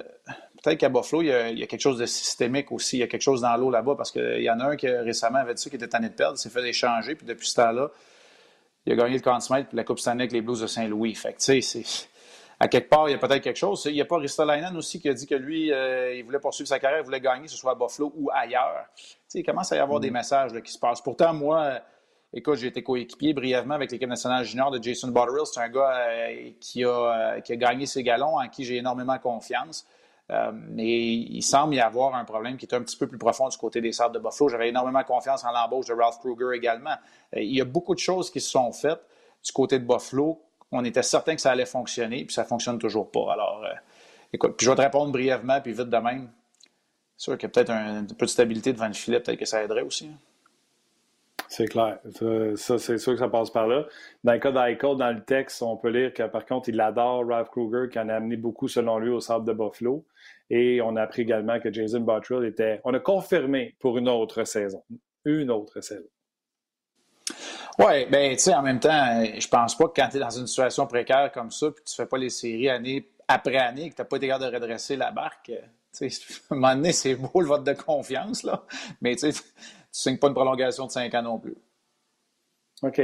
peut-être qu'à Buffalo, il y, a, quelque chose de systémique aussi. Il y a quelque chose dans l'eau là-bas parce qu'il y en a un qui récemment avait dit ça, qui était tanné de perdre, s'est fait échanger, puis depuis ce temps-là, il a gagné le Conn Smythe puis la Coupe Stanley avec les Blues de Saint-Louis. Fait que, tu sais, à quelque part, il y a peut-être quelque chose. Il n'y a pas Ristolainen aussi qui a dit que lui, euh, il voulait poursuivre sa carrière, il voulait gagner, que ce soit à Buffalo ou ailleurs. Tu sais, il commence à y avoir des mm. messages qui se passent. Pourtant, moi, Écoute, j'ai été coéquipier brièvement avec l'équipe nationale junior de Jason Botterill. C'est un gars euh, qui, a, euh, qui, a, gagné ses galons, en qui j'ai énormément confiance. Euh, mais il semble y avoir un problème qui est un petit peu plus profond du côté des Sables de Buffalo. J'avais énormément confiance en l'embauche de Ralph Kruger également. il y a beaucoup de choses qui se sont faites du côté de Buffalo. On était certain que ça allait fonctionner, puis ça ne fonctionne toujours pas. Alors, écoute, puis je vais te répondre brièvement, puis vite de même. C'est sûr qu'il y a peut-être un, peu de stabilité devant le filet, peut-être que ça aiderait aussi. Hein. C'est clair. Ça, c'est sûr que ça passe par là. Dans le cas d'Eichel, dans le texte, on peut lire que par contre, il adore Ralph Kruger, qui en a amené beaucoup, selon lui, au sable de Buffalo. Et on a appris également que Jason Bottrill était. On a confirmé pour une autre saison. Une autre saison. Oui, bien, tu sais, en même temps, je pense pas que quand tu es dans une situation précaire comme ça, puis tu fais pas les séries année après année, que tu n'as pas été capable de redresser la barque, tu sais, à un moment donné, c'est beau le vote de confiance, là. Mais tu sais, signes pas une prolongation de 5 ans non plus. OK.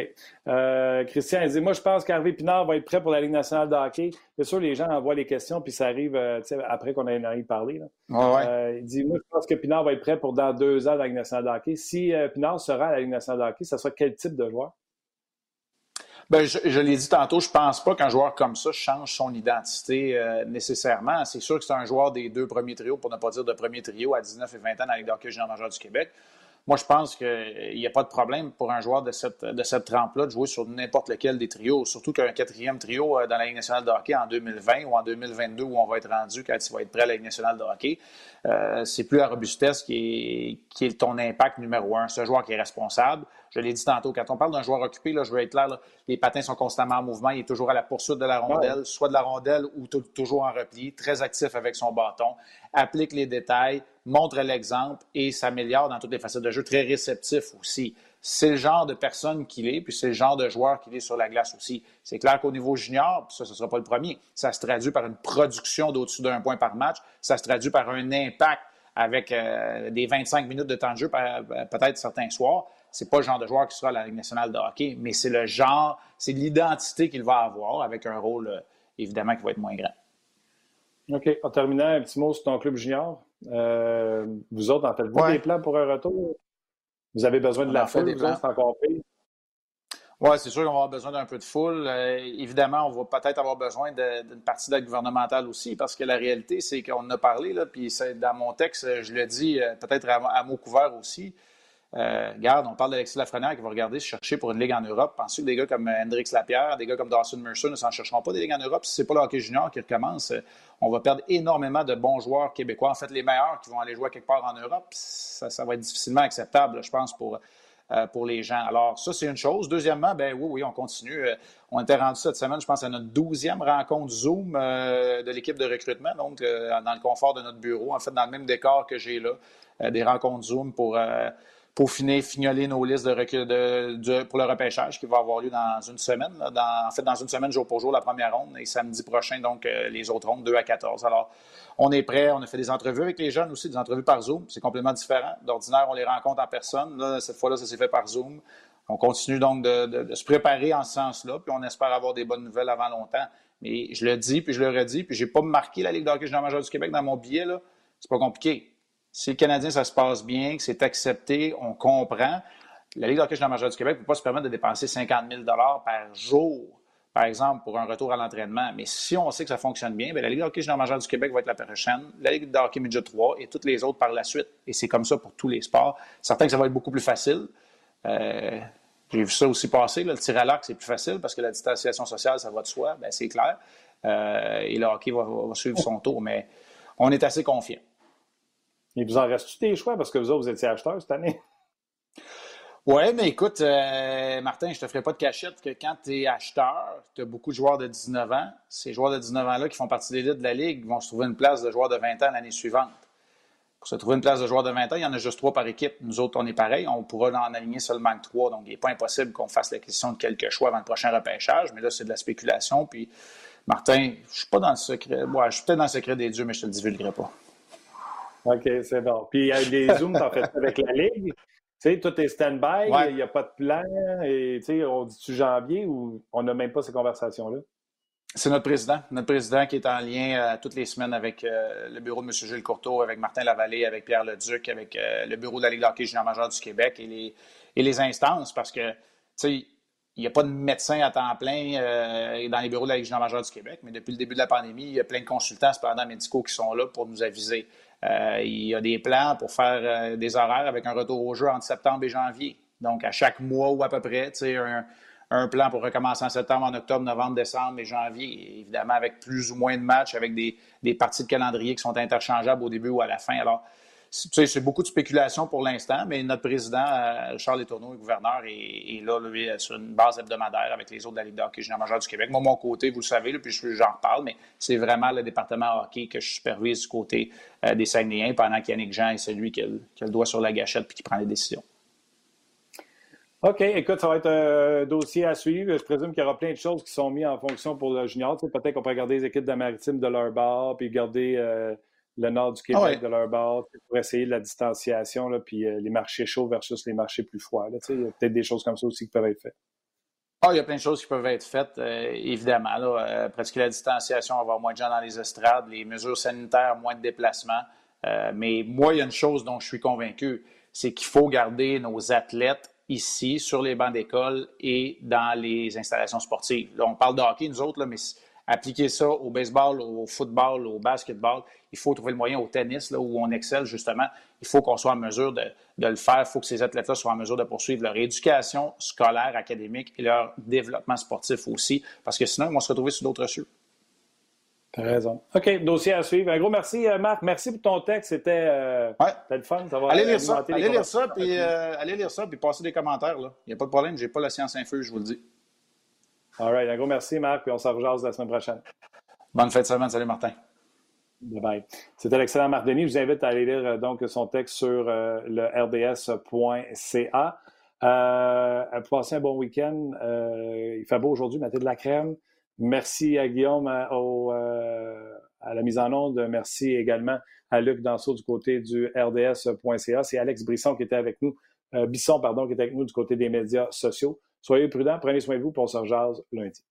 Euh, Christian, il dit Moi, je pense qu'Harvey Pinard va être prêt pour la Ligue nationale de hockey. Bien sûr, les gens envoient les questions, puis ça arrive euh, après qu'on ait envie de parler. Euh, il dit Moi, je pense que Pinard va être prêt pour dans deux ans dans la Ligue nationale de hockey. Si Pinard sera à la Ligue nationale de hockey, ça sera quel type de joueur? Bien, je, je l'ai dit tantôt, je pense pas qu'un joueur comme ça change son identité nécessairement. C'est sûr que c'est un joueur des deux premiers trios, pour ne pas dire de premier trio, à 19 et 20 ans dans la Ligue d'hockey junior majeur du Québec. Moi, je pense qu'il n'y a pas de problème pour un joueur de cette, de cette trempe-là de jouer sur n'importe lequel des trios, surtout qu'un quatrième trio euh, dans la Ligue nationale de hockey en 2020 ou en 2022 où on va être rendu quand il va être prêt à la Ligue nationale de hockey. Euh, c'est plus la robustesse qui est, qui est ton impact numéro un. Ce joueur qui est responsable, je l'ai dit tantôt, quand on parle d'un joueur occupé, là, je veux être clair, les patins sont constamment en mouvement, il est toujours à la poursuite de la rondelle, soit de la rondelle ou toujours en repli, très actif avec son bâton, applique les détails, montre l'exemple et s'améliore dans toutes les facettes de jeu, très réceptif aussi. C'est le genre de personne qu'il est, puis c'est le genre de joueur qu'il est sur la glace aussi. C'est clair qu'au niveau junior, ça, ce ne sera pas le premier, ça se traduit par une production d'au-dessus d'un point par match, ça se traduit par un impact avec euh, des 25 minutes de temps de jeu, peut-être certains soirs. C'est pas le genre de joueur qui sera à la Ligue nationale de hockey, mais c'est le genre, c'est l'identité qu'il va avoir avec un rôle, euh, évidemment, qui va être moins grand. OK. En terminant, un petit mot sur ton club junior. Euh, vous autres, en faites-vous des plans pour un retour? Vous avez besoin de la foule, vous c'est encore pire? Oui, c'est sûr qu'on va avoir besoin d'un peu de foule. Euh, évidemment, on va peut-être avoir besoin d'une partie d'aide gouvernementale aussi, parce que la réalité, c'est qu'on en a parlé, là, puis dans mon texte, je le dis euh, peut-être à, à, mot couvert aussi. Euh, regarde, on parle d'Alexis Lafrenière qui va regarder se chercher pour une ligue en Europe. Pensez que des gars comme Hendrix Lapierre, des gars comme Dawson Mercer ne s'en chercheront pas des ligues en Europe? Si ce n'est pas le hockey junior qui recommence, euh, on va perdre énormément de bons joueurs québécois. En fait, les meilleurs qui vont aller jouer quelque part en Europe, ça, va être difficilement acceptable, je pense, pour, euh, les gens. Alors, ça, c'est une chose. Deuxièmement, ben oui, oui, on continue. Euh, on était rendu cette semaine, je pense, à notre douzième rencontre Zoom euh, de l'équipe de recrutement, donc dans le confort de notre bureau, en fait, dans le même décor que j'ai là, des rencontres Zoom pour pour finir, fignoler nos listes pour le repêchage qui va avoir lieu dans une semaine. en fait, dans une semaine, jour pour jour, la première ronde, et samedi prochain, donc, les autres rondes, 2 à 14. Alors, on est prêt. On a fait des entrevues avec les jeunes aussi, des entrevues par Zoom. C'est complètement différent. D'ordinaire, on les rencontre en personne. Cette fois-là, ça s'est fait par Zoom. On continue donc de, se préparer en ce sens-là, puis on espère avoir des bonnes nouvelles avant longtemps. Mais je le dis, puis je le redis, puis j'ai pas marqué la Ligue de hockey junior major du Québec dans mon billet, là. C'est pas compliqué. Si le Canadien, ça se passe bien, que c'est accepté, on comprend. La Ligue de hockey junior major du Québec ne peut pas se permettre de dépenser 50 000 par jour par exemple, pour un retour à l'entraînement. Mais si on sait que ça fonctionne bien, bien la Ligue de hockey junior majeur du Québec va être la prochaine, la Ligue de hockey midget 3 et toutes les autres par la suite. Et c'est comme ça pour tous les sports. Certains que ça va être beaucoup plus facile. Euh, j'ai vu ça aussi passer. le tir à l'arc, c'est plus facile parce que la distanciation sociale, ça va de soi, bien, c'est clair. Euh, et le hockey va, suivre son tour. Mais on est assez confiant. Il vous en reste-tu des choix parce que vous autres, vous étiez acheteurs cette année? Oui, mais écoute, euh, Martin, je te ferai pas de cachette que quand tu es acheteur, tu as beaucoup de joueurs de 19 ans. Ces joueurs de 19 ans-là qui font partie des de la Ligue vont se trouver une place de joueur de 20 ans l'année suivante. Pour se trouver une place de joueur de 20 ans, il y en a juste trois par équipe. Nous autres, on est pareil. On pourra en aligner seulement trois. Donc, il n'est pas impossible qu'on fasse l'acquisition de quelques choix avant le prochain repêchage. Mais là, c'est de la spéculation. Puis, Martin, je suis pas dans le secret. je suis peut-être dans le secret des dieux, mais je ne te le divulguerai pas. OK, c'est bon. Puis, il y a des zooms, en fait, avec la Ligue. Tu sais, tout est stand-by, il n'y a pas de plan, et tu sais, on dit-tu janvier ou on n'a même pas ces conversations-là? C'est notre président. Notre président qui est en lien euh, toutes les semaines avec euh, le bureau de M. Gilles Courteau, avec Martin Lavallée, avec Pierre Leduc, avec euh, le bureau de la Ligue d'hockey junior major du Québec et les, et les instances parce que, tu sais, il n'y a pas de médecin à temps plein dans les bureaux de la Ligue junior majeure du Québec, mais depuis le début de la pandémie, il y a plein de consultants, cependant médicaux qui sont là pour nous aviser. Euh, il y a des plans pour faire euh, des horaires avec un retour au jeu entre septembre et janvier. Donc, à chaque mois ou à peu près, un, un plan pour recommencer en septembre, en octobre, novembre, décembre et janvier. évidemment, avec plus ou moins de matchs, avec des, parties de calendrier qui sont interchangeables au début ou à la fin. C'est beaucoup de spéculation pour l'instant, mais notre président, euh, Charles Letourneau, le gouverneur, est, là, lui, sur une base hebdomadaire avec les autres de la Ligue de hockey junior du Québec. Moi, mon côté, vous le savez, puis j'en reparle, mais c'est vraiment le département hockey que je supervise du côté euh, des Saguenayens pendant qu'Yannick Jean est celui qui a, le doigt sur la gâchette puis qui prend les décisions. OK, écoute, ça va être un dossier à suivre. Je présume qu'il y aura plein de choses qui sont mises en fonction pour le junior. peut-être qu'on pourrait garder les équipes de maritime de leur bar, puis garder euh, le nord du Québec ah de leur bord pour essayer la distanciation, là, puis euh, les marchés chauds versus les marchés plus froids. il y a peut-être des choses comme ça aussi qui peuvent être faites. Ah, il y a plein de choses qui peuvent être faites, euh, évidemment. Là, euh, pratiquer la distanciation, avoir moins de gens dans les estrades, les mesures sanitaires, moins de déplacements. mais moi, il y a une chose dont je suis convaincu, c'est qu'il faut garder nos athlètes ici, sur les bancs d'école et dans les installations sportives. Là, on parle de hockey, nous autres, là, mais appliquer ça au baseball, au football, au basketball. Il faut trouver le moyen au tennis, là, où on excelle justement. Il faut qu'on soit en mesure de, le faire. Il faut que ces athlètes-là soient en mesure de poursuivre leur éducation scolaire, académique et leur développement sportif aussi, parce que sinon, ils vont se retrouver sur d'autres cieux. Tu as raison. OK, dossier à suivre. Un gros merci, euh, Marc. Merci pour ton texte. C'était euh, le fun. allez, lire ça, allez, lire ça, puis, euh, allez lire ça, puis passez des commentaires. Il n'y a pas de problème. Je n'ai pas la science infuse, je vous le dis. All right. Un gros merci, Marc, puis on s'en rejase la semaine prochaine. Bonne fête de semaine. Salut, Martin. Bye bye. C'était l'excellent Marc Denis. Je vous invite à aller lire euh, donc son texte sur euh, le rds.ca. Euh, passez un bon week-end. Euh, il fait beau aujourd'hui, mettez de la crème. Merci à Guillaume au, à la mise en onde. Merci également à Luc Danseau du côté du rds.ca. C'est Alex Brisson qui était avec nous, Bisson, pardon, qui était avec nous du côté des médias sociaux. Soyez prudents, prenez soin de vous, pour on se rejase lundi.